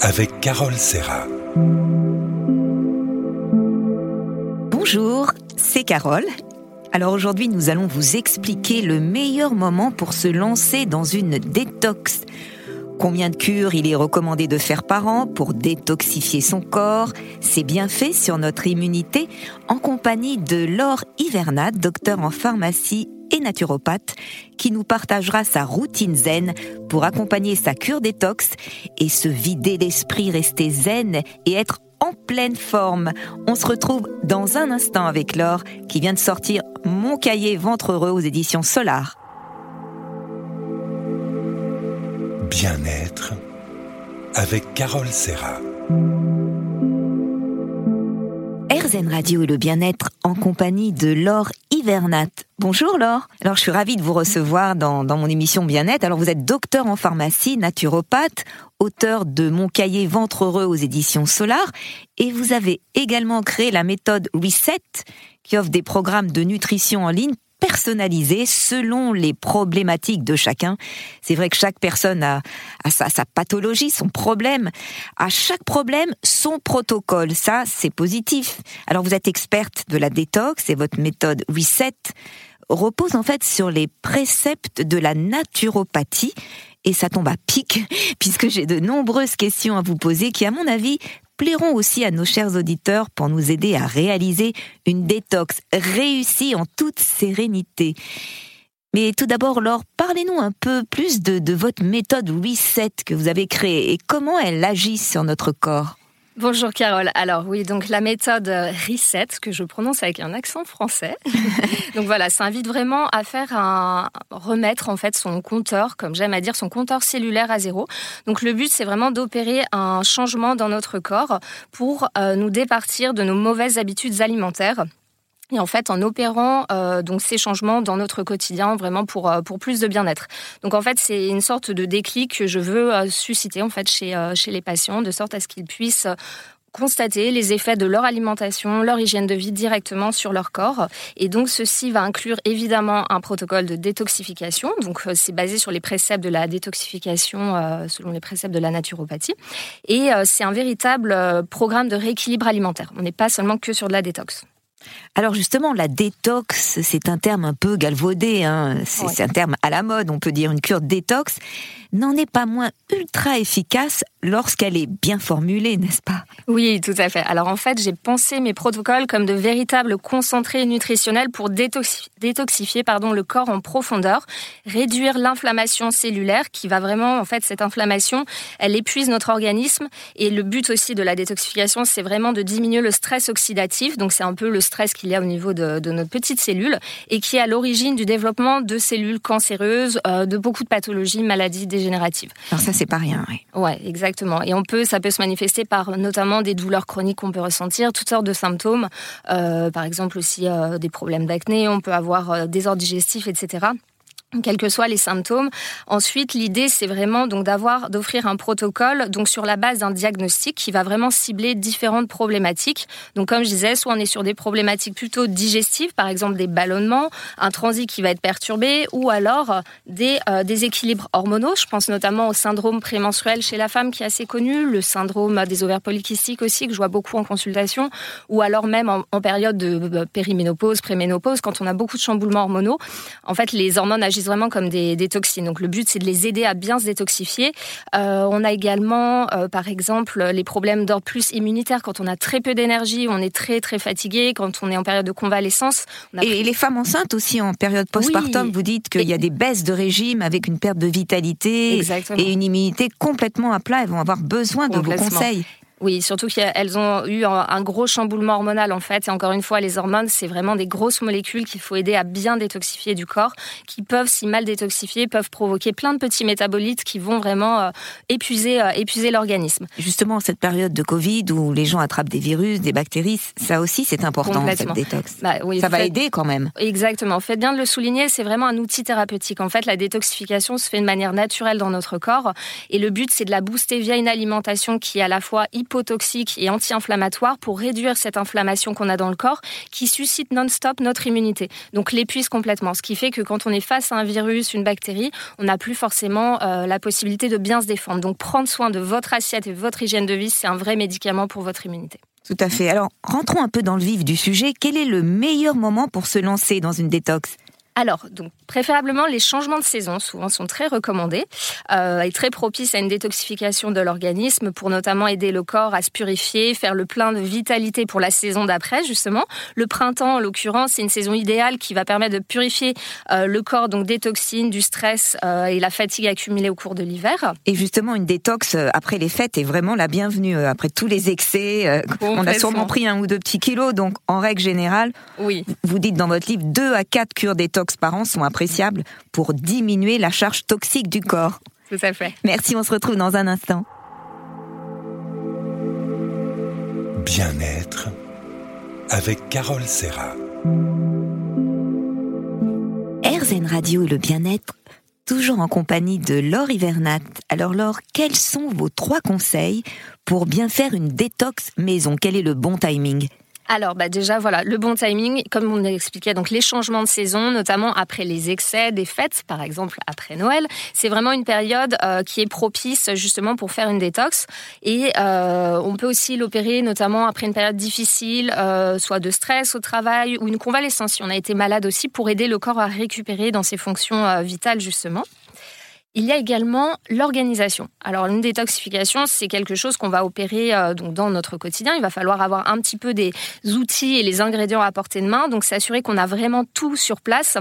avec Carole Serra. Bonjour, c'est Carole. Alors aujourd'hui, nous allons vous expliquer le meilleur moment pour se lancer dans une détox. Combien de cures il est recommandé de faire par an pour détoxifier son corps, ses bienfaits sur notre immunité, en compagnie de Laure Hivernat, docteur en pharmacie et naturopathe, qui nous partagera sa routine zen pour accompagner sa cure détox et se vider l'esprit, rester zen et être en pleine forme. On se retrouve dans un instant avec Laure qui vient de sortir Mon cahier ventre heureux aux éditions Solar. Bien-être avec Carole Serra. RZN Radio et le bien-être en compagnie de Laure Hivernat. Bonjour Laure. Alors je suis ravie de vous recevoir dans, dans mon émission Bien-être. Alors vous êtes docteur en pharmacie, naturopathe, auteur de Mon cahier ventre heureux aux éditions Solar et vous avez également créé la méthode Reset qui offre des programmes de nutrition en ligne personnalisé selon les problématiques de chacun. C'est vrai que chaque personne a, sa, sa, pathologie, son problème. À chaque problème, son protocole. Ça, c'est positif. Alors vous êtes experte de la détox et votre méthode Reset repose en fait sur les préceptes de la naturopathie. Et ça tombe à pic, puisque j'ai de nombreuses questions à vous poser qui, à mon avis, plairont aussi à nos chers auditeurs pour nous aider à réaliser une détox réussie en toute sérénité. Mais tout d'abord, Laure, parlez-nous un peu plus de, de votre méthode Reset que vous avez créée et comment elle agit sur notre corps. Bonjour Carole. Alors oui, donc la méthode Reset, que je prononce avec un accent français. donc voilà, ça invite vraiment à faire un remettre en fait son compteur, comme j'aime à dire, son compteur cellulaire à zéro. Donc le but, c'est vraiment d'opérer un changement dans notre corps pour euh, nous départir de nos mauvaises habitudes alimentaires et en fait, en opérant euh, donc ces changements dans notre quotidien, vraiment pour euh, pour plus de bien-être. Donc en fait, c'est une sorte de déclic que je veux euh, susciter en fait chez euh, chez les patients, de sorte à ce qu'ils puissent constater les effets de leur alimentation, leur hygiène de vie directement sur leur corps. Et donc ceci va inclure évidemment un protocole de détoxification. Donc c'est basé sur les préceptes de la détoxification euh, selon les préceptes de la naturopathie. Et euh, c'est un véritable programme de rééquilibre alimentaire. On n'est pas seulement que sur de la détox. Alors justement, la détox, c'est un terme un peu galvaudé, hein. c'est oui. un terme à la mode, on peut dire une cure détox, n'en est pas moins ultra efficace lorsqu'elle est bien formulée, n'est-ce pas? Oui, tout à fait. Alors en fait, j'ai pensé mes protocoles comme de véritables concentrés nutritionnels pour détoxifier, pardon, le corps en profondeur, réduire l'inflammation cellulaire qui va vraiment, en fait, cette inflammation, elle épuise notre organisme et le but aussi de la détoxification, c'est vraiment de diminuer le stress oxydatif, donc c'est un peu le stress qu'il y a au niveau de, de, notre petite cellule et qui est à l'origine du développement de cellules cancéreuses, euh, de beaucoup de pathologies, maladies. Alors ça, c'est pas rien. Oui. Ouais, exactement. Et on peut, ça peut se manifester par notamment des douleurs chroniques qu'on peut ressentir, toutes sortes de symptômes, euh, par exemple aussi euh, des problèmes d'acné, on peut avoir euh, des ordres digestifs, etc quels que soient les symptômes. Ensuite, l'idée, c'est vraiment donc d'avoir, d'offrir un protocole donc sur la base d'un diagnostic qui va vraiment cibler différentes problématiques. Donc, comme je disais, soit on est sur des problématiques plutôt digestives, par exemple des ballonnements, un transit qui va être perturbé, ou alors des euh, déséquilibres hormonaux. Je pense notamment au syndrome prémenstruel chez la femme qui est assez connu, le syndrome des ovaires polykystiques aussi que je vois beaucoup en consultation, ou alors même en, en période de périménopause, préménopause, quand on a beaucoup de chamboulements hormonaux. En fait, les hormones agissent vraiment comme des, des, toxines. Donc le but, c'est de les aider à bien se détoxifier. Euh, on a également, euh, par exemple, les problèmes d'ordre plus immunitaire quand on a très peu d'énergie, on est très très fatigué, quand on est en période de convalescence. A... Et les femmes enceintes aussi en période postpartum, oui. vous dites qu'il y a des baisses de régime avec une perte de vitalité Exactement. et une immunité complètement à plat. Elles vont avoir besoin de vos conseils. Oui, surtout qu'elles ont eu un gros chamboulement hormonal en fait. Et encore une fois, les hormones, c'est vraiment des grosses molécules qu'il faut aider à bien détoxifier du corps, qui peuvent, si mal détoxifiées, peuvent provoquer plein de petits métabolites qui vont vraiment euh, épuiser, euh, épuiser l'organisme. Justement, cette période de Covid où les gens attrapent des virus, des bactéries, ça aussi c'est important cette détox. Bah, oui, ça va fait... aider quand même. Exactement. Faites bien de le souligner, c'est vraiment un outil thérapeutique. En fait, la détoxification se fait de manière naturelle dans notre corps, et le but c'est de la booster via une alimentation qui est à la fois hyper hypotoxique et anti-inflammatoire pour réduire cette inflammation qu'on a dans le corps qui suscite non-stop notre immunité. Donc l'épuise complètement. Ce qui fait que quand on est face à un virus, une bactérie, on n'a plus forcément euh, la possibilité de bien se défendre. Donc prendre soin de votre assiette et votre hygiène de vie, c'est un vrai médicament pour votre immunité. Tout à fait. Alors, rentrons un peu dans le vif du sujet. Quel est le meilleur moment pour se lancer dans une détox? Alors, donc, préférablement, les changements de saison, souvent, sont très recommandés euh, et très propices à une détoxification de l'organisme pour notamment aider le corps à se purifier, faire le plein de vitalité pour la saison d'après, justement. Le printemps, en l'occurrence, c'est une saison idéale qui va permettre de purifier euh, le corps donc des toxines, du stress euh, et la fatigue accumulée au cours de l'hiver. Et justement, une détox après les fêtes est vraiment la bienvenue. Après tous les excès, on a sûrement pris un ou deux petits kilos. Donc, en règle générale, oui. vous dites dans votre livre, deux à quatre cures détox par an sont appréciables pour diminuer la charge toxique du corps. Tout à fait. Merci, on se retrouve dans un instant. Bien-être avec Carole Serra. RZN Radio et le bien-être, toujours en compagnie de Laure Hivernat. Alors Laure, quels sont vos trois conseils pour bien faire une détox maison? Quel est le bon timing? Alors, bah déjà, voilà, le bon timing, comme on expliqué, donc les changements de saison, notamment après les excès des fêtes, par exemple après Noël, c'est vraiment une période euh, qui est propice justement pour faire une détox. Et euh, on peut aussi l'opérer notamment après une période difficile, euh, soit de stress au travail ou une convalescence si on a été malade aussi, pour aider le corps à récupérer dans ses fonctions vitales justement. Il y a également l'organisation. Alors une détoxification, c'est quelque chose qu'on va opérer euh, dans notre quotidien. Il va falloir avoir un petit peu des outils et les ingrédients à portée de main, donc s'assurer qu'on a vraiment tout sur place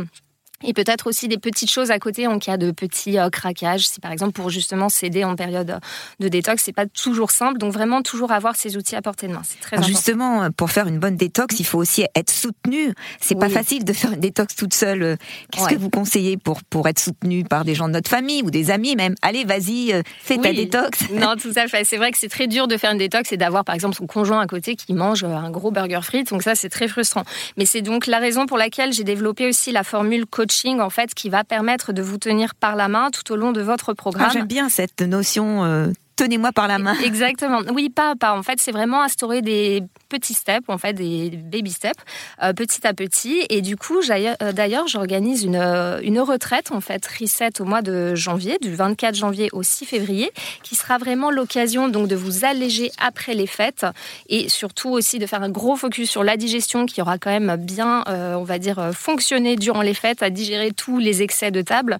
et peut-être aussi des petites choses à côté en cas de petits euh, craquages. Si par exemple pour justement s'aider en période de détox, c'est pas toujours simple. Donc vraiment toujours avoir ces outils à portée de main. C'est très important. Justement, euh, pour faire une bonne détox, il faut aussi être soutenu. C'est pas facile de faire une détox toute seule. Qu'est-ce que vous conseillez pour pour être soutenu par des gens de notre famille ou des amis même? Allez, vas-y, euh, fais ta détox. Non, tout à fait. C'est vrai que c'est très dur de faire une détox et d'avoir par exemple son conjoint à côté qui mange un gros burger frites. Donc ça, c'est très frustrant. Mais c'est donc la raison pour laquelle j'ai développé aussi la formule coach en fait qui va permettre de vous tenir par la main tout au long de votre programme. Ah, j'aime bien cette notion. Euh, tenez-moi par la main. Exactement. Oui, pas pas. En fait, c'est vraiment instaurer des petits steps, en fait, des baby steps, euh, petit à petit. Et du coup, euh, d'ailleurs, j'organise une, euh, une retraite, en fait, reset au mois de janvier, du 24 janvier au 6 février, qui sera vraiment l'occasion donc de vous alléger après les fêtes et surtout aussi de faire un gros focus sur la digestion qui aura quand même bien, on va dire, fonctionné durant les fêtes, à digérer tous les excès de table.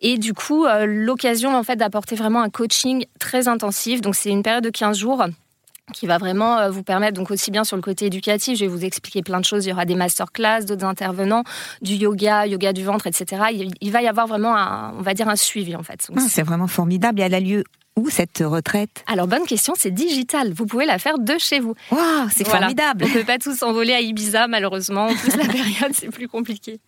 Et du coup, l'occasion, en fait, d'apporter vraiment un coaching très Donc, c'est une période de 15 jours qui va vraiment euh, vous permettre, donc aussi bien sur le côté éducatif, je vais vous expliquer plein de choses. Il y aura des masterclass, d'autres intervenants, du yoga, yoga du ventre, etc. Il, va y avoir vraiment, un, on va dire, un suivi en fait. Ah, c'est vraiment formidable et elle a lieu où cette retraite? Alors bonne question, c'est digital. Vous pouvez la faire de chez vous. Waouh, c'est formidable. On ne peut pas tous s'envoler à Ibiza malheureusement. En plus la période c'est plus compliqué.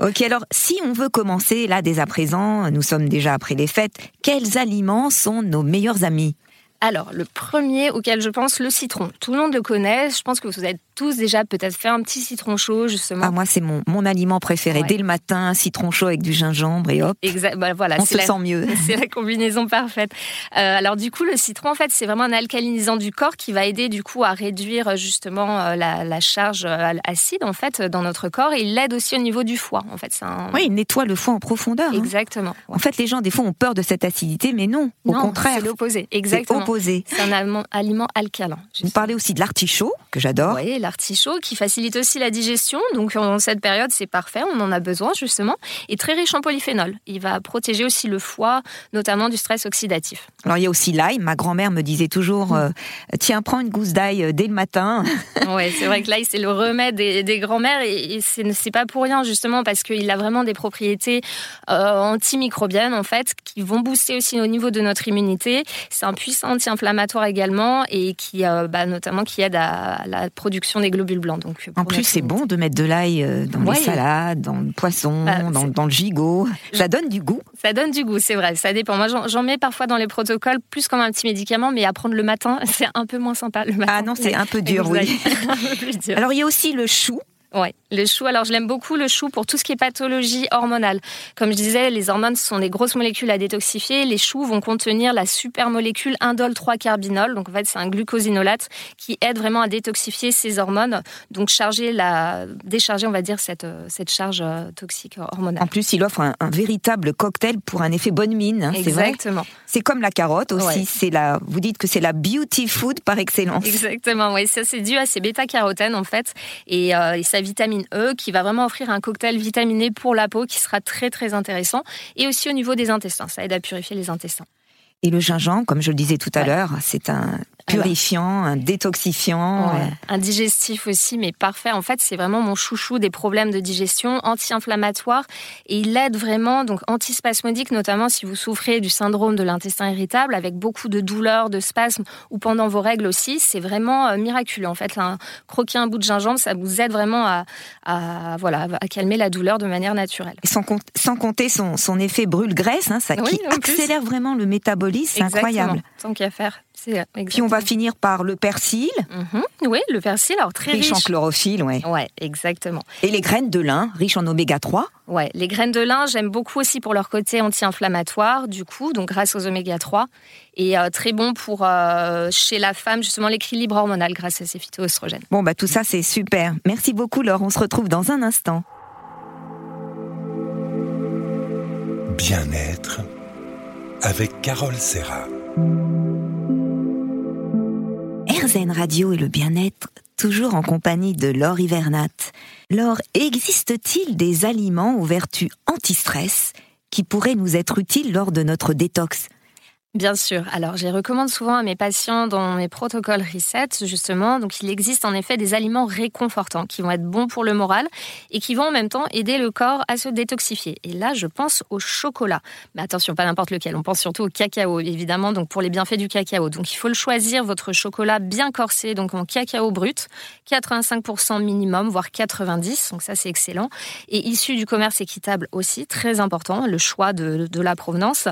ok, alors si on veut commencer là dès à présent, nous sommes déjà après les fêtes, quels aliments sont nos meilleurs amis? Alors, le premier auquel je pense, le citron. Tout le monde le connaît. Je pense que vous êtes tous déjà peut-être fait un petit citron chaud, justement. Ah, moi, c'est mon, mon aliment préféré. Dès le matin, citron chaud avec du gingembre et hop. Exact. Bah, voilà, on se sent mieux. C'est la combinaison parfaite. Euh, alors, du coup, le citron, en fait, c'est vraiment un alcalinisant du corps qui va aider, du coup, à réduire justement euh, la, charge euh, acide, en fait, dans notre corps. Et il l'aide aussi au niveau du foie, en fait. Un... Oui, il nettoie le foie en profondeur. Hein. Exactement. En fait, les gens, des fois, ont peur de cette acidité, mais non. Au contraire. C'est l'opposé. Exactement. opposé. C'est un aliment, aliment alcalin. Vous parlez aussi de l'artichaut, que j'adore. Oui, l'artichaut qui facilite aussi la digestion. Donc en cette période, c'est parfait, on en a besoin justement. Et très riche en polyphénol. Il va protéger aussi le foie, notamment du stress oxydatif. Alors il y a aussi l'ail. Ma grand-mère me disait toujours, euh, tiens, prends une gousse d'ail euh, dès le matin. oui, c'est vrai que l'ail, c'est le remède des, des grands-mères. Et, ce c'est pas pour rien justement parce qu'il a vraiment des propriétés euh, antimicrobiennes en fait qui vont booster aussi au niveau de notre immunité. C'est un puissant anti-inflammatoire également et qui bah, notamment qui aide à la production des globules blancs. Donc en plus, c'est bon de mettre de l'ail euh, dans les salades, dans le poisson, bah, dans, le gigot. Ça donne du goût. Ça donne du goût, c'est vrai. Ça dépend. Moi, j'en mets parfois dans les protocoles, plus comme un petit médicament, mais à prendre le matin, c'est un peu moins sympa. Le matin. Ah non, c'est un peu dur, oui. Alors, il y a aussi le chou. Ouais, le chou. Alors je l'aime beaucoup le chou pour tout ce qui est pathologie hormonale. Comme je disais, les hormones sont des grosses molécules à détoxifier. Les choux vont contenir la super molécule indole 3-carbinol. Donc en fait, c'est un glucosinolate qui aide vraiment à détoxifier ces hormones. Donc charger la, décharger, on va dire cette cette charge euh, toxique hormonale. En plus, il offre un, véritable cocktail pour un effet bonne mine. Hein, Exactement. C'est comme la carotte aussi. C'est la. Vous dites que c'est la beauty food par excellence. Exactement. Oui, ça c'est dû à ces bêta-carotènes en fait et, euh, et sa vitamine E qui va vraiment offrir un cocktail vitaminé pour la peau qui sera très très intéressant. Et aussi au niveau des intestins, ça aide à purifier les intestins. Et le gingembre, comme je le disais tout à l'heure, c'est un purifiant, un détoxifiant. Un digestif aussi, mais parfait. En fait, c'est vraiment mon chouchou des problèmes de digestion, anti-inflammatoire. Et il aide vraiment, donc antispasmodique, notamment si vous souffrez du syndrome de l'intestin irritable, avec beaucoup de douleurs, de spasmes, ou pendant vos règles aussi. C'est vraiment euh, miraculeux. En fait, un, croquer un bout de gingembre, ça vous aide vraiment à, voilà, à calmer la douleur de manière naturelle. Et sans, sans compter son, son effet brûle-graisse, hein, ça qui accélère vraiment le métabolisme, c'est incroyable. Tant qu'à faire. Puis on va finir par le persil. Mhm. Oui, le persil, alors très riche. Riche en chlorophylle, ouais. Ouais, exactement. Et les graines de lin, riches en oméga 3. Ouais, les graines de lin, j'aime beaucoup aussi pour leur côté anti-inflammatoire, du coup, donc grâce aux oméga 3. Et euh, très bon pour, euh, chez la femme, justement, l'équilibre hormonal grâce à ces phytoestrogènes. Bon, bah tout ça, c'est super. Merci beaucoup, Laure. On se retrouve dans un instant. Bien-être avec Carole Serra. RZN Radio et le bien-être, toujours en compagnie de Laure Hivernat. Laure, existe-t-il des aliments aux vertus anti-stress qui pourraient nous être utiles lors de notre détox? Bien sûr. Alors, je recommande souvent à mes patients dans mes protocoles reset, justement. Donc, il existe en effet des aliments réconfortants qui vont être bons pour le moral et qui vont en même temps aider le corps à se détoxifier. Et là, je pense au chocolat. Mais attention, pas n'importe lequel. On pense surtout au cacao, évidemment, donc pour les bienfaits du cacao. Donc, il faut le choisir, votre chocolat bien corsé, donc en cacao brut, 85% minimum, voire 90%. Donc, ça, c'est excellent. Et issu du commerce équitable aussi, très important, le choix de, la provenance.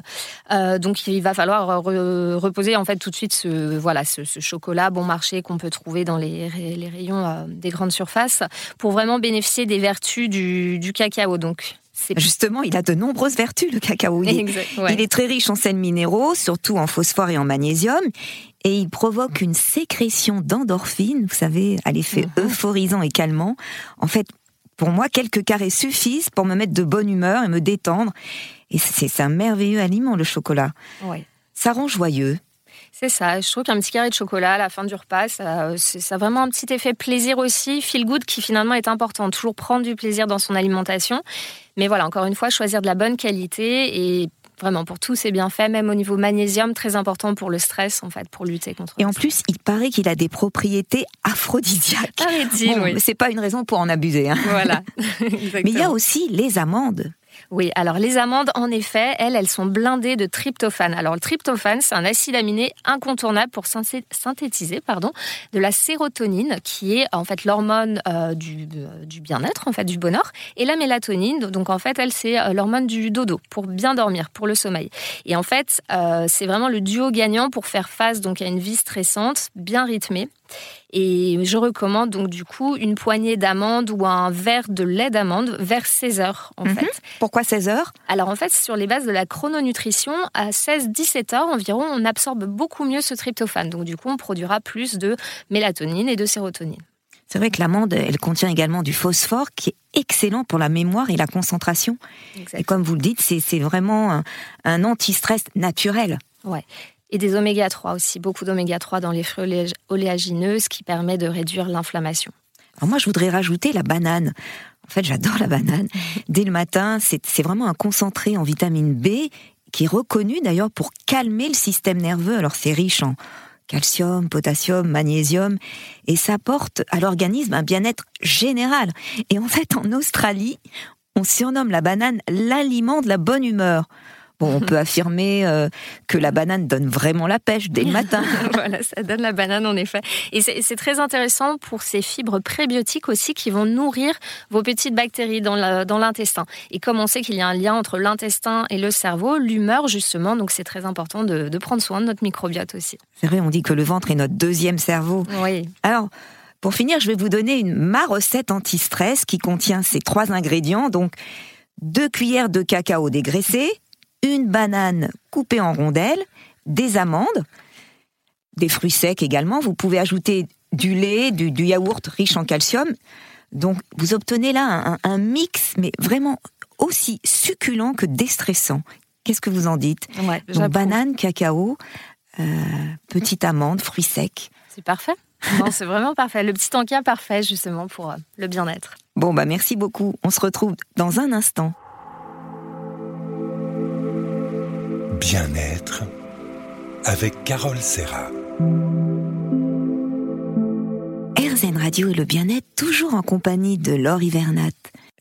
Euh, donc, il va falloir reposer en fait tout de suite ce, voilà, ce, chocolat bon marché qu'on peut trouver dans les, les rayons euh, des grandes surfaces pour vraiment bénéficier des vertus du, du cacao. Donc, Justement, il a de nombreuses vertus, le cacao. Il, il est très riche en sels minéraux, surtout en phosphore et en magnésium, et il provoque une sécrétion d'endorphines, vous savez, à l'effet mhm. euphorisant et calmant. En fait, pour moi, quelques carrés suffisent pour me mettre de bonne humeur et me détendre. Et c'est un merveilleux aliment, le chocolat. Ouais ça rend joyeux. C'est ça. Je trouve qu'un petit carré de chocolat à la fin du repas, ça, ça, a vraiment un petit effet plaisir aussi, feel good, qui finalement est important. Toujours prendre du plaisir dans son alimentation. Mais voilà, encore une fois, choisir de la bonne qualité et vraiment pour tous ces bienfaits, même au niveau magnésium, très important pour le stress, en fait, pour lutter contre. Et en plus, il paraît qu'il a des propriétés aphrodisiaques. Bon, C'est pas une raison pour en abuser. Hein. Voilà. Mais il y a aussi les amandes. Oui, alors les amandes, en effet, elles, elles sont blindées de tryptophane. Alors le tryptophane, c'est un acide aminé incontournable pour synthétiser pardon, de la sérotonine, qui est en fait l'hormone euh, du, euh, du bien-être, en fait, du bonheur, et la mélatonine. Donc en fait, elle, c'est euh, l'hormone du dodo, pour bien dormir, pour le sommeil. Et en fait, c'est vraiment le duo gagnant pour faire face donc à une vie stressante, bien rythmée. Et je recommande donc du coup une poignée d'amandes ou un verre de lait d'amande vers 16 heures en mhm. fait. Pourquoi 16 heures? Alors en fait, sur les bases de la chrononutrition, à 16-17 heures environ, on absorbe beaucoup mieux ce tryptophane. Donc du coup, on produira plus de mélatonine et de sérotonine. C'est vrai que l'amande, elle contient également du phosphore qui est excellent pour la mémoire et la concentration. Et comme vous le dites, c'est vraiment un, un anti-stress naturel. Ouais. Et des oméga 3 aussi, beaucoup d'oméga 3 dans les fruits oléagineux, ce qui permet de réduire l'inflammation. Alors moi, je voudrais rajouter la banane. En fait, j'adore la banane. Dès le matin, c'est vraiment un concentré en vitamine B qui est reconnu d'ailleurs pour calmer le système nerveux. Alors c'est riche en calcium, potassium, magnésium, et ça apporte à l'organisme un bien-être général. Et en fait, en Australie, on surnomme la banane l'aliment de la bonne humeur. Bon, on peut affirmer euh, que la banane donne vraiment la pêche dès le matin. voilà, ça donne la banane en effet. Et c'est très intéressant pour ces fibres prébiotiques aussi qui vont nourrir vos petites bactéries dans l'intestin. Et comme on sait qu'il y a un lien entre l'intestin et le cerveau, l'humeur justement, donc c'est très important de, de prendre soin de notre microbiote aussi. C'est vrai, on dit que le ventre est notre deuxième cerveau. Oui. Alors, Pour finir, je vais vous donner une, ma recette anti-stress qui contient ces trois ingrédients. Donc, deux cuillères de cacao dégraissé, une banane coupée en rondelles, des amandes, des fruits secs également. Vous pouvez ajouter du lait, du, yaourt riche en calcium. Donc, vous obtenez là un, mix, mais vraiment aussi succulent que déstressant. Qu'est-ce que vous en dites Banane, cacao, euh, petite amande, fruits secs. C'est parfait. c'est vraiment parfait. Le petit encas parfait, justement, pour euh, le bien-être. Bon, bah, merci beaucoup. On se retrouve dans un instant. Bien-être avec Carole Serra. RZN Radio et le bien-être, toujours en compagnie de Laure Hivernat.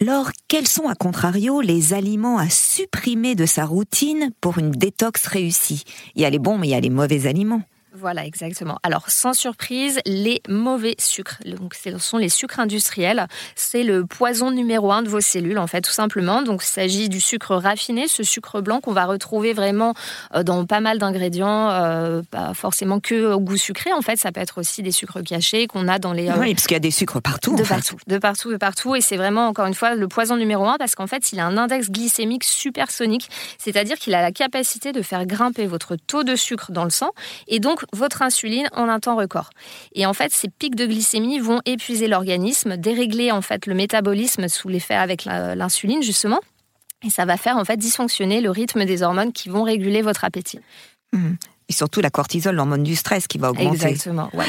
Laure, quels sont à contrario les aliments à supprimer de sa routine pour une détox réussie? Il y a les bons, mais il y a les mauvais aliments. Voilà, exactement. Alors, sans surprise, les mauvais sucres. Donc, ce sont les sucres industriels. C'est le poison numéro un de vos cellules, en fait, tout simplement. Donc, il s'agit du sucre raffiné, ce sucre blanc qu'on va retrouver vraiment euh, dans pas mal d'ingrédients, euh, pas forcément que au goût sucré. En fait, ça peut être aussi des sucres cachés qu'on a dans les. Euh, oui, parce qu'il y a des sucres partout. De partout, de partout, de partout. Et c'est vraiment, encore une fois, le poison numéro un parce qu'en fait, il a un index glycémique supersonique, c'est-à-dire qu'il a la capacité de faire grimper votre taux de sucre dans le sang et donc votre insuline en un temps record. Et en fait, ces pics de glycémie vont épuiser l'organisme, dérégler en fait le métabolisme sous l'effet avec l'insuline justement, et ça va faire en fait dysfonctionner le rythme des hormones qui vont réguler votre appétit. Mmh. Et surtout la cortisol, l'hormone du stress qui va augmenter. Exactement, ouais.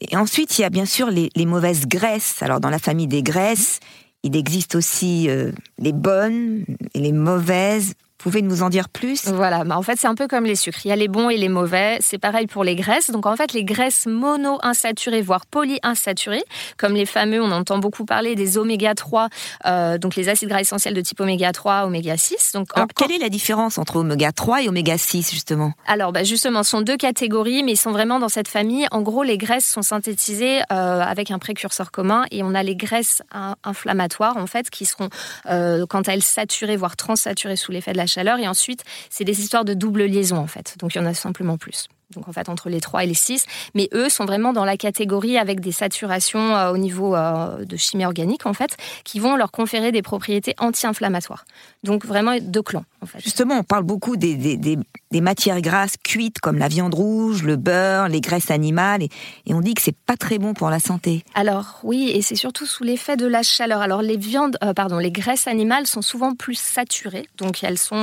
Et ensuite, il y a bien sûr les, mauvaises graisses. Alors dans la famille des graisses, il existe aussi euh, les bonnes et les mauvaises pouvez nous en dire plus? Voilà, bah en fait c'est un peu comme les sucres. Il y a les bons et les mauvais. C'est pareil pour les graisses. Donc en fait les graisses mono-insaturées, voire polyinsaturées, comme les fameux, on entend beaucoup parler des oméga 3, euh, donc les acides gras essentiels de type oméga 3, oméga 6. Donc quelle est la différence entre oméga 3 et oméga 6 justement? Alors bah, justement, ce sont deux catégories, mais ils sont vraiment dans cette famille. En gros, les graisses sont synthétisées euh, avec un précurseur commun et on a les graisses inflammatoires en fait qui seront, euh, quant à elles, saturées, voire transsaturées sous l'effet de la chaleur. Et ensuite, c'est des histoires de double liaison, en fait. Donc, il y en a simplement plus donc en fait entre les 3 et les 6, mais eux sont vraiment dans la catégorie avec des saturations euh, au niveau euh, de chimie organique en fait, qui vont leur conférer des propriétés anti-inflammatoires. Donc vraiment deux clans en fait. Justement, on parle beaucoup des, des, des, matières grasses cuites comme la viande rouge, le beurre, les graisses animales, et, et on dit que c'est pas très bon pour la santé. Alors oui, et c'est surtout sous l'effet de la chaleur. Alors les viandes, euh, pardon, les graisses animales sont souvent plus saturées, donc elles sont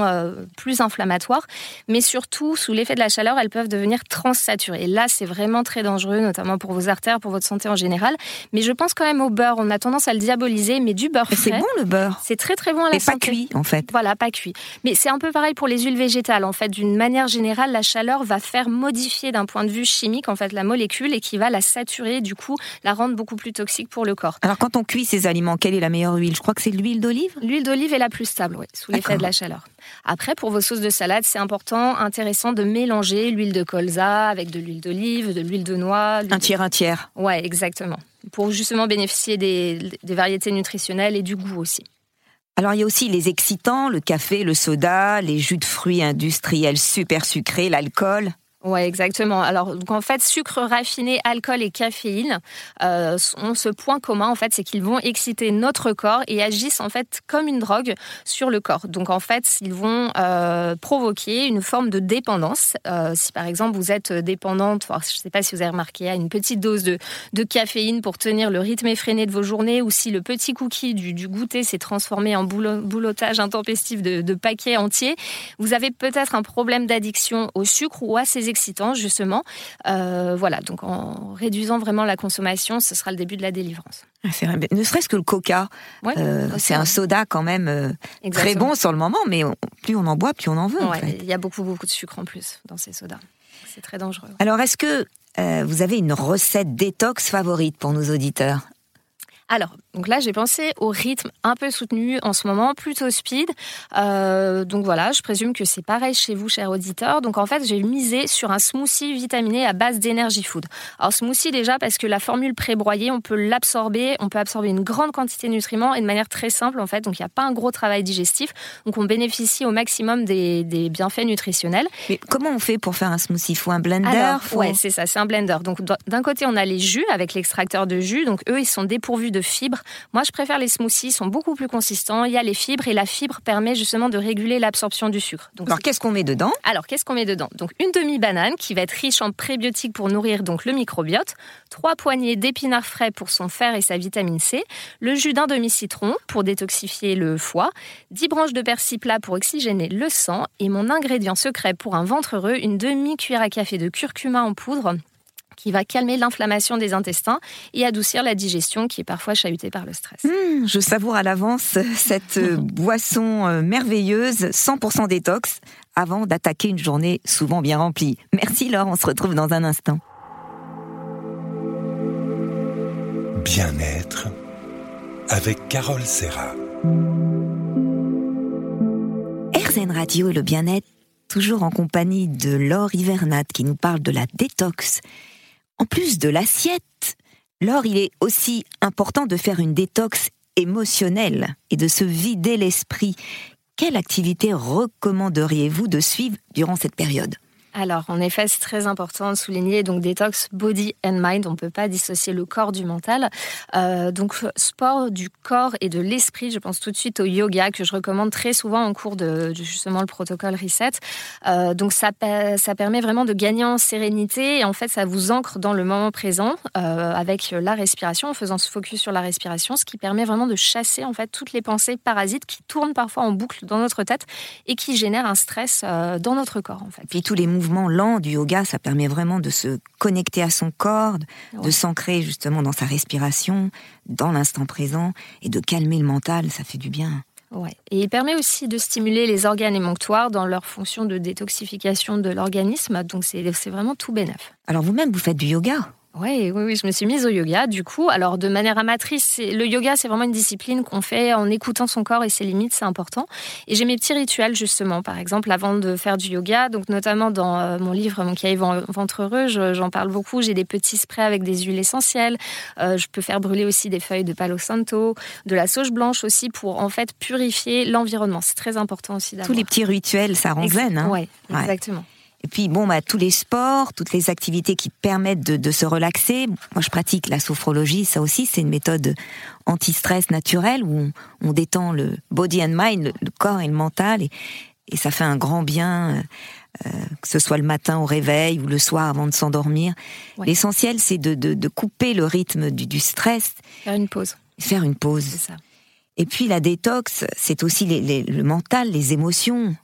plus inflammatoires, mais surtout sous l'effet de la chaleur, elles peuvent devenir transsaturé. là, c'est vraiment très dangereux, notamment pour vos artères, pour votre santé en général. Mais je pense quand même au beurre. On a tendance à le diaboliser, mais du beurre C'est bon le beurre. C'est très très bon à la Et pas cuit, en fait. Voilà, pas cuit. Mais c'est un peu pareil pour les huiles végétales. En fait, d'une manière générale, la chaleur va faire modifier d'un point de vue chimique en fait la molécule et qui va la saturer, du coup, la rendre beaucoup plus toxique pour le corps. Alors quand on cuit ces aliments, quelle est la meilleure huile? Je crois que c'est l'huile d'olive? L'huile d'olive est la plus stable, oui, sous l'effet de la chaleur. Après, pour vos sauces de salade, c'est important, intéressant de mélanger l'huile de colza avec de l'huile d'olive, de l'huile de noix. Un tiers, un tiers. Ouais, exactement. Pour justement bénéficier des, des variétés nutritionnelles et du goût aussi. Alors il y a aussi les excitants, le café, le soda, les jus de fruits industriels super sucrés, l'alcool. Ouais, exactement. Alors, en fait, sucre raffiné, alcool et caféine euh, ont ce point commun, en fait, c'est qu'ils vont exciter notre corps et agissent en fait comme une drogue sur le corps. Donc en fait, ils vont euh, provoquer une forme de dépendance. Euh, si par exemple vous êtes dépendante, je ne sais pas si vous avez remarqué, à une petite dose de, de, caféine pour tenir le rythme effréné de vos journées, ou si le petit cookie du, du goûter s'est transformé en boulotage intempestif de, de paquets entiers, vous avez peut-être un problème d'addiction au sucre ou à ces excitant justement. Euh, voilà, donc en réduisant vraiment la consommation, ce sera le début de la délivrance. Ah, c'est vrai. Ne serait-ce que le coca, euh, c'est un soda quand même euh, très bon sur le moment, mais plus on en boit, plus on en veut. Il y a beaucoup, beaucoup de sucre en plus dans ces sodas. C'est très dangereux. Alors, est-ce que vous avez une recette détox favorite pour nos auditeurs? Alors, donc là, j'ai pensé au rythme un peu soutenu en ce moment, plutôt speed. Euh, donc voilà, je présume que c'est pareil chez vous, chers auditeurs. Donc en fait, j'ai misé sur un smoothie vitaminé à base d'énergie food. Alors smoothie déjà parce que la formule pré-broyée, on peut l'absorber, on peut absorber une grande quantité de nutriments et de manière très simple en fait. Donc il n'y a pas un gros travail digestif. Donc on bénéficie au maximum des, bienfaits nutritionnels. Mais comment on fait pour faire un smoothie? Il faut un blender? Alors, Ouais, c'est ça, c'est un blender. Donc d'un côté, on a les jus avec l'extracteur de jus. Donc eux, ils sont dépourvus de de fibres. Moi, je préfère les smoothies, ils sont beaucoup plus consistants. Il y a les fibres et la fibre permet justement de réguler l'absorption du sucre. Donc, alors, qu'est-ce qu'on met dedans? Alors, qu'est-ce qu'on met dedans? Donc, une demi-banane qui va être riche en prébiotiques pour nourrir donc le microbiote, trois poignées d'épinards frais pour son fer et sa vitamine C, le jus d'un demi-citron pour détoxifier le foie, dix branches de persil plat pour oxygéner le sang et mon ingrédient secret pour un ventre heureux, une demi-cuillère à café de curcuma en poudre qui va calmer l'inflammation des intestins et adoucir la digestion qui est parfois chahutée par le stress. Mmh, je savoure à l'avance cette euh, boisson euh, merveilleuse, 100% détox, avant d'attaquer une journée souvent bien remplie. Merci Laure, on se retrouve dans un instant. Bien-être avec Carole Serra. RZN Radio, le bien-être, toujours en compagnie de Laure Hivernat qui nous parle de la détox en plus de l'assiette, lors il est aussi important de faire une détox émotionnelle et de se vider l'esprit. Quelle activité recommanderiez-vous de suivre durant cette période? Alors, en effet, c'est très important de souligner donc détox body and mind. On ne peut pas dissocier le corps du mental. Euh, donc, sport du corps et de l'esprit. Je pense tout de suite au yoga que je recommande très souvent en cours de, justement le protocole Reset. Euh, donc, ça, permet vraiment de gagner en sérénité et en fait, ça vous ancre dans le moment présent euh, avec la respiration, en faisant ce focus sur la respiration, ce qui permet vraiment de chasser en fait toutes les pensées parasites qui tournent parfois en boucle dans notre tête et qui génèrent un stress dans notre corps en fait. Puis tous les mouvements lent du yoga, ça permet vraiment de se connecter à son corps, de s'ancrer justement dans sa respiration, dans l'instant présent, et de calmer le mental, ça fait du bien. Ouais. Et il permet aussi de stimuler les organes émonctoires dans leur fonction de détoxification de l'organisme. Donc c'est vraiment tout bénef. Alors vous-même, vous faites du yoga? Oui, oui, oui, je me suis mise au yoga du coup. Alors de manière amatrice, le yoga c'est vraiment une discipline qu'on fait en écoutant son corps et ses limites, c'est important. Et j'ai mes petits rituels justement, par exemple avant de faire du yoga, donc notamment dans euh, mon livre Mon cahier ventre heureux, j'en parle beaucoup. J'ai des petits sprays avec des huiles essentielles. Euh, je peux faire brûler aussi des feuilles de palo santo, de la sauge blanche aussi pour en fait purifier l'environnement. C'est très important aussi d'avoir. Tous les petits rituels, ça rend zen. Hein ouais, exactement. Et puis bon, bah, tous les sports, toutes les activités qui permettent de, se relaxer. Moi, je pratique la sophrologie, ça aussi, c'est une méthode anti-stress naturelle où on, détend le body and mind, le, corps et le mental, et, ça fait un grand bien, euh, que ce soit le matin au réveil ou le soir avant de s'endormir. L'essentiel, c'est de, couper le rythme du, stress. Faire une pause. Faire une pause. C'est ça. Et puis la détox, c'est aussi le mental, les émotions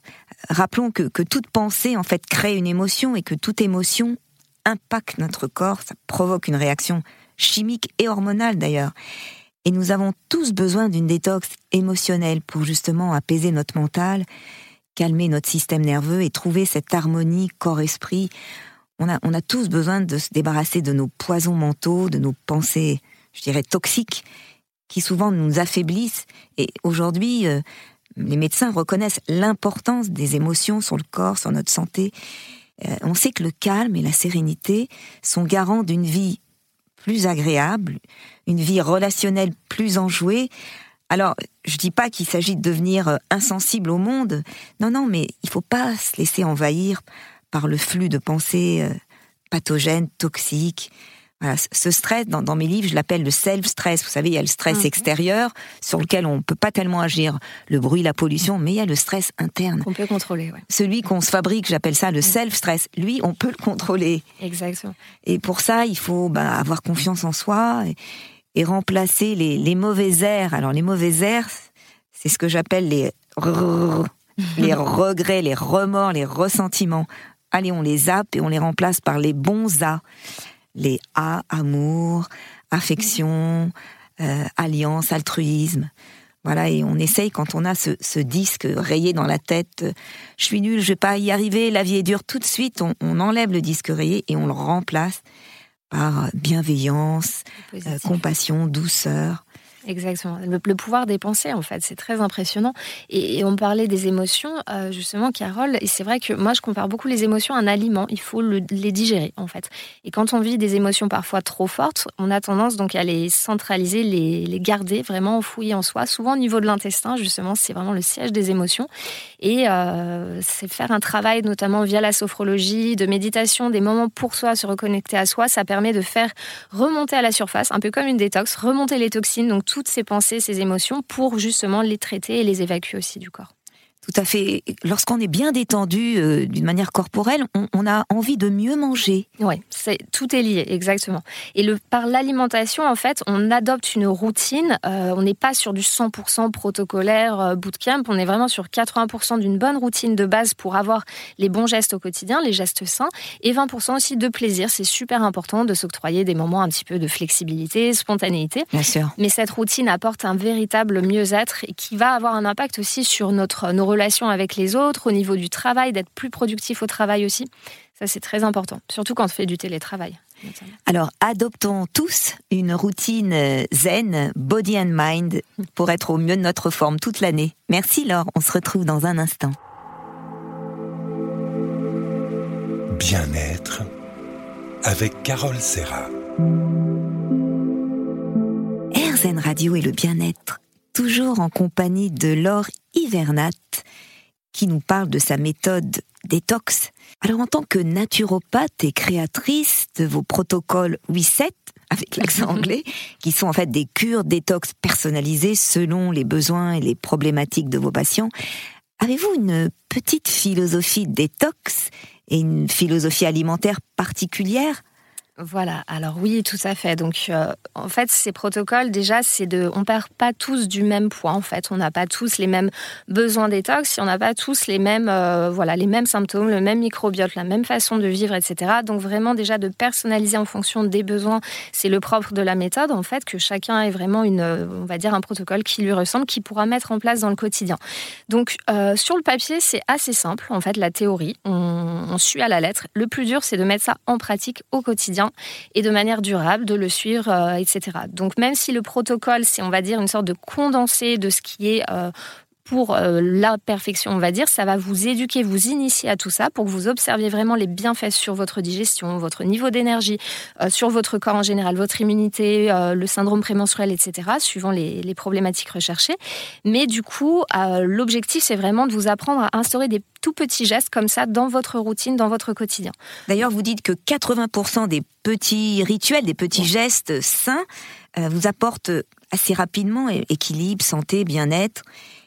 rappelons que, toute pensée en fait crée une émotion et que toute émotion impacte notre corps, ça provoque une réaction chimique et hormonale d'ailleurs. Et nous avons tous besoin d'une détox émotionnelle pour justement apaiser notre mental, calmer notre système nerveux et trouver cette harmonie corps-esprit. On a, tous besoin de se débarrasser de nos poisons mentaux, de nos pensées, je dirais, toxiques, qui souvent nous affaiblissent. Et aujourd'hui, euh, les médecins reconnaissent l'importance des émotions sur le corps, sur notre santé. Euh, on sait que le calme et la sérénité sont garants d'une vie plus agréable, une vie relationnelle plus enjouée. Alors, je dis pas qu'il s'agit de devenir euh, insensible au monde. Non, non, mais il faut pas se laisser envahir par le flux de pensées euh, pathogènes, toxiques ce stress, dans, mes livres, je l'appelle le self-stress. Vous savez, il y a le stress mhm. extérieur sur lequel on ne peut pas tellement agir, le bruit, la pollution, mais il y a le stress interne. Qu'on peut contrôler, ouais. Celui qu'on se fabrique, j'appelle ça le self-stress. Lui, on peut le contrôler. Exactement. Et pour ça, il faut bah, avoir confiance en soi et, remplacer les, mauvais airs. Alors, les mauvais airs, c'est ce que j'appelle les les regrets, les remords, les ressentiments. Allez, on les zappe et on les remplace par les bons A les A, amour, affection, euh, alliance, altruisme. Voilà, et on essaye quand on a ce, disque rayé dans la tête, euh, je suis nul, je vais pas y arriver, la vie est dure, tout de suite on, enlève le disque rayé et on le remplace par bienveillance, euh, compassion, douceur. Exactement. Le, pouvoir des pensées, en fait, c'est très impressionnant. Et, on parlait des émotions, euh, justement, Carole. Et c'est vrai que moi, je compare beaucoup les émotions à un aliment. Il faut les digérer, en fait. Et quand on vit des émotions parfois trop fortes, on a tendance donc à les centraliser, les, les garder vraiment enfouies en soi. Souvent au niveau de l'intestin, justement, c'est vraiment le siège des émotions. Et euh, c'est faire un travail, notamment via la sophrologie, de méditation, des moments pour soi, se reconnecter à soi. Ça permet de faire remonter à la surface, un peu comme une détox, remonter les toxines, donc toutes ces pensées, ces émotions, pour justement les traiter et les évacuer aussi du corps. Tout à fait. Lorsqu'on est bien détendu euh, d'une manière corporelle, on, a envie de mieux manger. Oui, tout est lié, exactement. Et le, par l'alimentation, en fait, on adopte une routine. Euh, on n'est pas sur du 100% protocolaire euh, bootcamp. On est vraiment sur 80% d'une bonne routine de base pour avoir les bons gestes au quotidien, les gestes sains, et 20% aussi de plaisir. C'est super important de s'octroyer des moments un petit peu de flexibilité, spontanéité. Bien sûr. Mais cette routine apporte un véritable mieux-être et qui va avoir un impact aussi sur notre nos relation avec les autres, au niveau du travail, d'être plus productif au travail aussi. Ça, c'est très important, surtout quand on fait du télétravail. Alors, adoptons tous une routine euh, zen, body and mind, pour être au mieux de notre forme toute l'année. Merci Laure, on se retrouve dans un instant. Bien-être avec Carole Serra. RZN Radio et le bien-être toujours en compagnie de Laure Hivernat, qui nous parle de sa méthode détox. Alors en tant que naturopathe et créatrice de vos protocoles 8-7, avec l'accent anglais, qui sont en fait des cures détox personnalisées selon les besoins et les problématiques de vos patients, avez-vous une petite philosophie détox et une philosophie alimentaire particulière? Voilà, alors oui, tout à fait. Donc, euh, en fait, ces protocoles, déjà, c'est de. On perd pas tous du même poids, en fait. On n'a pas tous les mêmes besoins détox, on n'a pas tous les mêmes, euh, voilà, les mêmes symptômes, le même microbiote, la même façon de vivre, etc. Donc, vraiment, déjà, de personnaliser en fonction des besoins, c'est le propre de la méthode, en fait, que chacun ait vraiment euh, on va dire, un protocole qui lui ressemble, qui pourra mettre en place dans le quotidien. Donc, sur le papier, c'est assez simple, en fait, la théorie. On suit à la lettre. Le plus dur, c'est de mettre ça en pratique au quotidien et de manière durable, de le suivre, euh, etc. Donc même si le protocole, c'est on va dire une sorte de condensé de ce qui est euh, pour euh, la perfection, on va dire, ça va vous éduquer, vous initier à tout ça pour que vous observiez vraiment les bienfaits sur votre digestion, votre niveau d'énergie, sur votre corps en général, votre immunité, le syndrome prémenstruel, etc., suivant les, les problématiques recherchées. Mais du coup, l'objectif, c'est vraiment de vous apprendre à instaurer des tout petits gestes comme ça dans votre routine, dans votre quotidien. D'ailleurs, vous dites que 80% des petits rituels, des petits gestes sains euh, vous apportent assez rapidement équilibre, santé, bien-être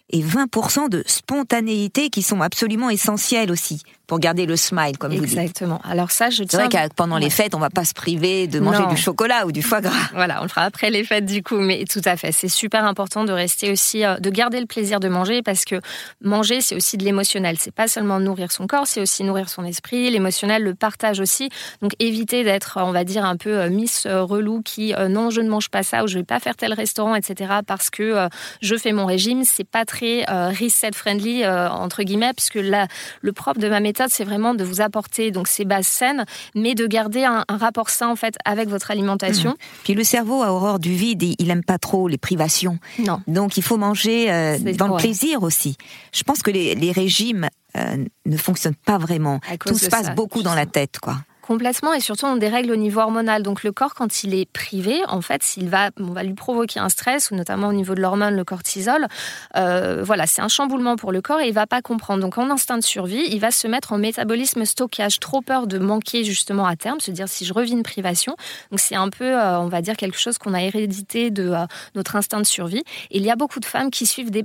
et 20% de spontanéité qui sont absolument essentiels aussi pour garder le smile, comme vous dites. Exactement. Alors ça, je tiens... C'est vrai que pendant les fêtes, on va pas se priver de manger du chocolat ou du foie gras. Voilà, on le fera après les fêtes du coup, mais tout à fait. C'est super important de rester aussi, euh, de garder le plaisir de manger parce que manger, c'est aussi de l'émotionnel. C'est pas seulement nourrir son corps, c'est aussi nourrir son esprit, l'émotionnel, le partage aussi. Donc éviter d'être, on va dire, un peu euh, Miss euh, relou qui, non, je ne mange pas ça ou je vais pas faire tel restaurant, etc. parce que je fais mon régime. C'est pas très reset friendly entre guillemets, puisque là, le propre de ma méthode c'est vraiment de vous apporter donc ces bases saines, mais de garder un, rapport sain en fait avec votre alimentation. Mmh. Puis le cerveau, à horreur du vide, il aime pas trop les privations. Non. Donc il faut manger euh, dans le plaisir aussi. Je pense que les, régimes euh, ne fonctionnent pas vraiment. Tout se passe beaucoup dans la tête, quoi. Complètement, et surtout on dérègle au niveau hormonal. Donc le corps, quand il est privé, en fait, s'il va, on va lui provoquer un stress, ou notamment au niveau de l'hormone, le cortisol. Euh, voilà, c'est un chamboulement pour le corps et il va pas comprendre. Donc en instinct de survie, il va se mettre en métabolisme stockage, trop peur de manquer justement à terme, se dire si je revis une privation. Donc c'est un peu, euh, on va dire quelque chose qu'on a hérédité de euh, notre instinct de survie. Et il y a beaucoup de femmes qui suivent des,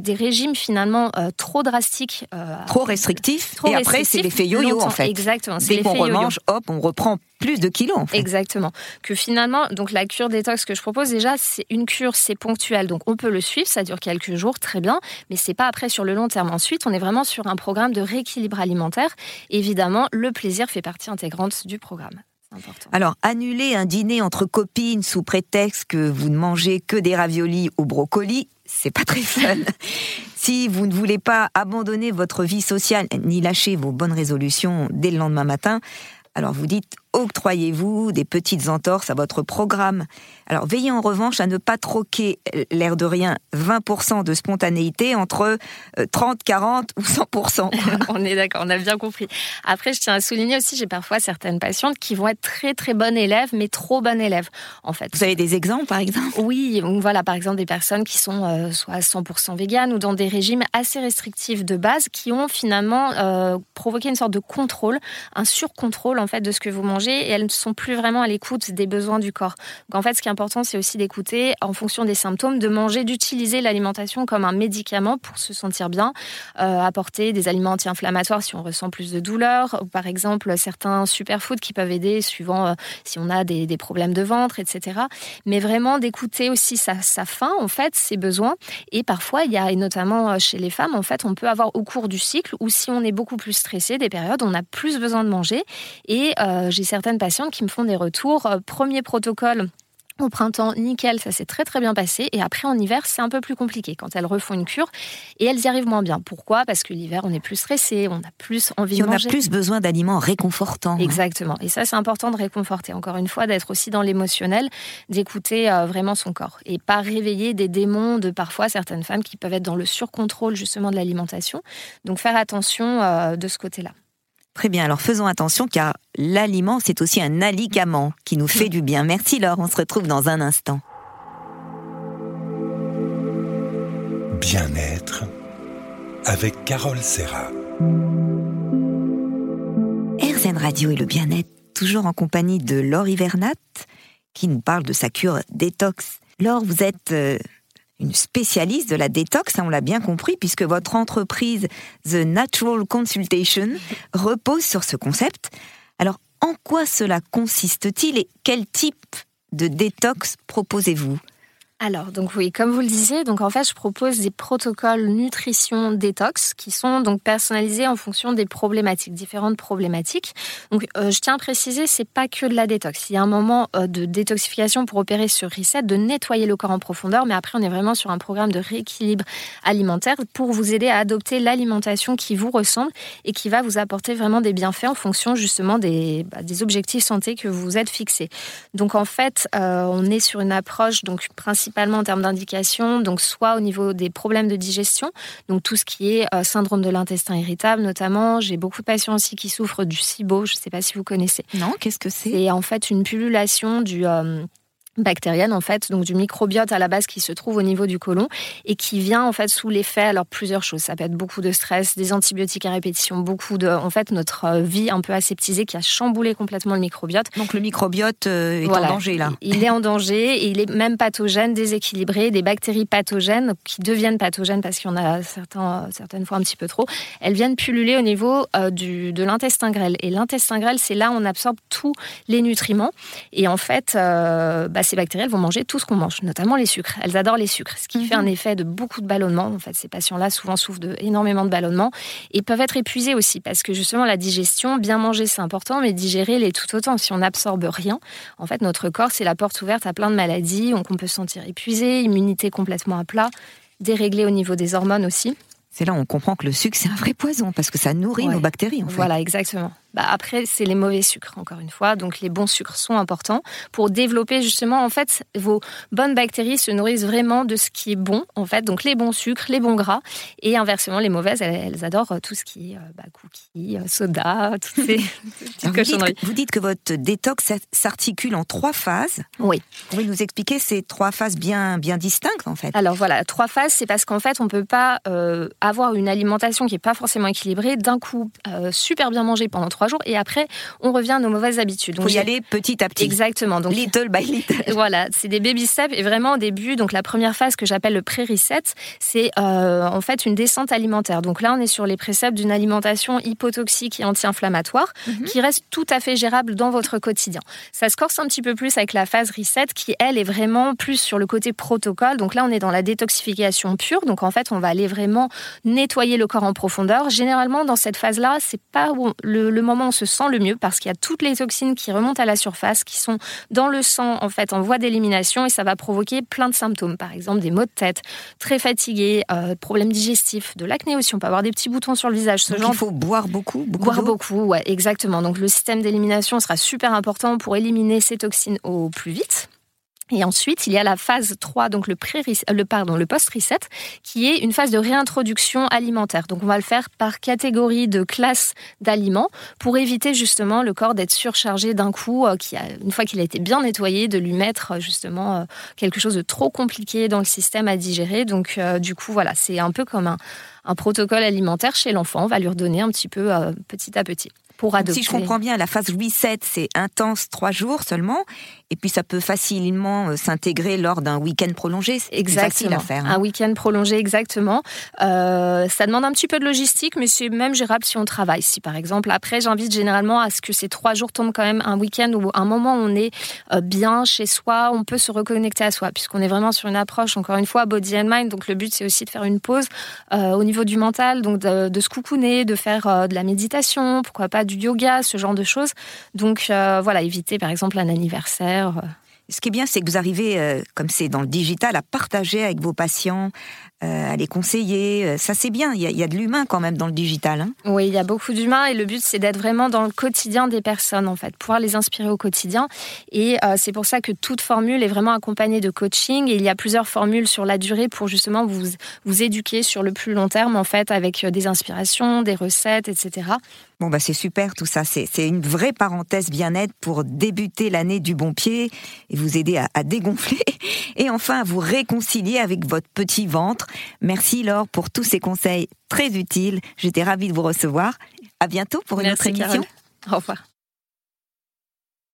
des, régimes finalement trop drastiques, trop restrictifs. et après c'est l'effet yo-yo en fait. Exactement, c'est l'effet yo-yo hop, on reprend plus de kilos. En fait. Exactement. Que finalement, donc la cure détox que je propose déjà, c'est une cure, c'est ponctuel, donc on peut le suivre, ça dure quelques jours, très bien, mais c'est pas après sur le long terme. Ensuite, on est vraiment sur un programme de rééquilibre alimentaire. Évidemment, le plaisir fait partie intégrante du programme. Alors, annuler un dîner entre copines sous prétexte que vous ne mangez que des raviolis au brocoli, c'est pas très fun. si vous ne voulez pas abandonner votre vie sociale ni lâcher vos bonnes résolutions dès le lendemain matin, alors vous dites octroyez-vous des petites entorses à votre programme? Alors veillez en revanche à ne pas troquer euh, l'air de rien 20% de spontanéité entre 30, euh, 40 ou 100%. on est d'accord, on a bien compris. Après, je tiens à souligner aussi, j'ai parfois certaines patientes qui vont être très très bonnes élèves, mais trop bonnes élèves, en fait. Vous avez des exemples, par exemple? Oui, voilà, par exemple des personnes qui sont euh, soit 100% véganes ou dans des régimes assez restrictifs de base, qui ont finalement provoqué une sorte de contrôle, un surcontrôle en fait de ce que vous mangez, et elles ne sont plus vraiment à l'écoute des besoins du corps. Donc en fait, ce qui est important, c'est aussi d'écouter en fonction des symptômes, de manger, d'utiliser l'alimentation comme un médicament pour se sentir bien, euh, apporter des aliments anti-inflammatoires si on ressent plus de douleur, ou par exemple certains superfoods qui peuvent aider suivant euh, si on a des, problèmes de ventre, etc. Mais vraiment d'écouter aussi sa, faim, en fait, ses besoins. Et parfois, il y a, et notamment euh, chez les femmes, en fait, on peut avoir au cours du cycle, ou si on est beaucoup plus stressé, des périodes où on a plus besoin de manger. Et j'ai certaines patientes qui me font des retours. premier protocole au printemps, nickel, ça s'est très très bien passé. Et après, en hiver, c'est un peu plus compliqué quand elles refont une cure et elles y arrivent moins bien. Pourquoi? Parce que l'hiver, on est plus stressé, on a plus envie de manger. On a plus besoin d'aliments réconfortants. Hein. Exactement. Et ça, c'est important de réconforter. Encore une fois, d'être aussi dans l'émotionnel, d'écouter euh, vraiment son corps et pas réveiller des démons de parfois certaines femmes qui peuvent être dans le surcontrôle justement de l'alimentation. Donc faire attention euh, de ce côté-là. Très bien, alors faisons attention car l'aliment, c'est aussi un aligament qui nous fait du bien. Merci Laure, on se retrouve dans un instant. Bien-être avec Carole Serra. RZN Radio et le bien-être, toujours en compagnie de Laure Hivernat, qui nous parle de sa cure détox. Laure, vous êtes euh, une spécialiste de la détox, on l'a bien compris, puisque votre entreprise The Natural Consultation repose sur ce concept. Alors, en quoi cela consiste-t-il et quel type de détox proposez-vous? Alors, donc oui, comme vous le disiez, donc en fait, je propose des protocoles nutrition détox qui sont donc personnalisés en fonction des problématiques, différentes problématiques. Donc, euh, je tiens à préciser, c'est pas que de la détox. Il y a un moment euh, de détoxification pour opérer sur reset, de nettoyer le corps en profondeur, mais après, on est vraiment sur un programme de rééquilibre alimentaire pour vous aider à adopter l'alimentation qui vous ressemble et qui va vous apporter vraiment des bienfaits en fonction justement des, bah, objectifs santé que vous vous êtes fixés. Donc, en fait, euh, on est sur une approche donc principalement principalement en termes d'indication, donc soit au niveau des problèmes de digestion, donc tout ce qui est euh, syndrome de l'intestin irritable notamment. J'ai beaucoup de patients aussi qui souffrent du SIBO, je ne sais pas si vous connaissez. Non, qu'est-ce que c'est? C'est en fait une pullulation du... Euh, bactérienne en fait, donc du microbiote à la base qui se trouve au niveau du côlon et qui vient en fait sous l'effet alors plusieurs choses. Ça peut être beaucoup de stress, des antibiotiques à répétition, beaucoup de en fait notre euh, vie un peu aseptisée qui a chamboulé complètement le microbiote. Donc le microbiote euh, est en danger là. Il est en danger et il est même pathogène, déséquilibré, des bactéries pathogènes qui deviennent pathogènes parce qu'il y en a certains, certaines fois un petit peu trop. Elles viennent pulluler au niveau euh, du, de l'intestin grêle et l'intestin grêle c'est là où on absorbe tous les nutriments et en fait bah, bah, ces bactéries, vont manger tout ce qu'on mange, notamment les sucres. Elles adorent les sucres, ce qui fait un mhm. effet de beaucoup de ballonnement. En fait, ces patients-là souvent souffrent de énormément de ballonnement et peuvent être épuisés aussi parce que justement la digestion, bien manger c'est important, mais digérer l'est tout autant. Si on n'absorbe rien, en fait, notre corps c'est la porte ouverte à plein de maladies. Donc on peut se sentir épuisé, immunité complètement à plat, déréglé au niveau des hormones aussi. C'est là où on comprend que le sucre, c'est un vrai poison parce que ça nourrit nos bactéries. En fait. Voilà, exactement. Bah, après, c'est les mauvais sucres, encore une fois. Donc, les bons sucres sont importants pour développer justement, en fait, vos bonnes bactéries se nourrissent vraiment de ce qui est bon, en fait. Donc, les bons sucres, les bons gras. Et inversement, les mauvaises, elles, adorent tout ce qui est euh, bah, cookies, euh, soda, toutes ces vous, dites vous dites que votre détox s'articule en trois phases. Oui. Vous pouvez nous expliquer ces trois phases bien, bien distinctes, en fait Alors, voilà, trois phases, c'est parce qu'en fait, on ne peut pas euh, avoir une alimentation qui n'est pas forcément équilibrée, d'un coup, super bien manger pendant trois jours et après on revient à nos mauvaises habitudes. Il faut y aller petit à petit. Exactement. Donc little by little. voilà, c'est des baby steps et vraiment au début, donc la première phase que j'appelle le pré-reset, c'est euh, en fait une descente alimentaire. Donc là, on est sur les préceptes d'une alimentation hypotoxique et anti-inflammatoire mhm. qui reste tout à fait gérable dans votre quotidien. Ça se corse un petit peu plus avec la phase reset qui elle est vraiment plus sur le côté protocole. Donc là, on est dans la détoxification pure. Donc en fait, on va aller vraiment nettoyer le corps en profondeur. Généralement, dans cette phase-là, c'est pas le, le moment on se sent le mieux parce qu'il y a toutes les toxines qui remontent à la surface, qui sont dans le sang en fait en voie d'élimination et ça va provoquer plein de symptômes, par exemple des maux de tête, très fatigué, euh, problèmes digestifs, de l'acné aussi. On peut avoir des petits boutons sur le visage. Ce genre. Il faut boire beaucoup, beaucoup boire beaucoup, ouais, exactement. Donc le système d'élimination sera super important pour éliminer ces toxines au plus vite. Et ensuite, il y a la phase 3, donc le, le, pardon, le post-reset, qui est une phase de réintroduction alimentaire. Donc, on va le faire par catégorie de classe d'aliments pour éviter justement le corps d'être surchargé d'un coup, euh, qui a, une fois qu'il a été bien nettoyé, de lui mettre euh, justement euh, quelque chose de trop compliqué dans le système à digérer. Donc, du coup, voilà, c'est un peu comme un, un protocole alimentaire chez l'enfant. On va lui redonner un petit peu petit à petit. Si je comprends bien, la phase reset, c'est intense trois jours seulement, et puis ça peut facilement euh, s'intégrer lors d'un week-end prolongé. C'est facile à faire. Hein. Un week-end prolongé, exactement. Euh, ça demande un petit peu de logistique, mais c'est même gérable si on travaille. Si par exemple, après, j'invite généralement à ce que ces trois jours tombent quand même un week-end ou un moment où on est euh, bien chez soi, on peut se reconnecter à soi, puisqu'on est vraiment sur une approche, encore une fois, body and mind. Donc le but, c'est aussi de faire une pause au niveau du mental, donc de, de se coucouner, de faire de la méditation, pourquoi pas du yoga, ce genre de choses. Donc voilà, éviter par exemple un anniversaire. Ce qui est bien, c'est que vous arrivez, euh, comme c'est dans le digital, à partager avec vos patients, à les conseiller. Euh, ça, c'est bien. Il y, a, de l'humain quand même dans le digital. Hein. oui, il y a beaucoup d'humain et le but, c'est d'être vraiment dans le quotidien des personnes, en fait, pouvoir les inspirer au quotidien. Et euh, c'est pour ça que toute formule est vraiment accompagnée de coaching. Et il y a plusieurs formules sur la durée pour justement vous, vous éduquer sur le plus long terme, en fait, avec des inspirations, des recettes, etc. Bon, bah c'est super tout ça. C'est une vraie parenthèse bien-être pour débuter l'année du bon pied et vous aider à, à dégonfler et enfin à vous réconcilier avec votre petit ventre Merci Laure pour tous ces conseils très utiles. J'étais ravie de vous recevoir. À bientôt pour une autre émission. Au revoir.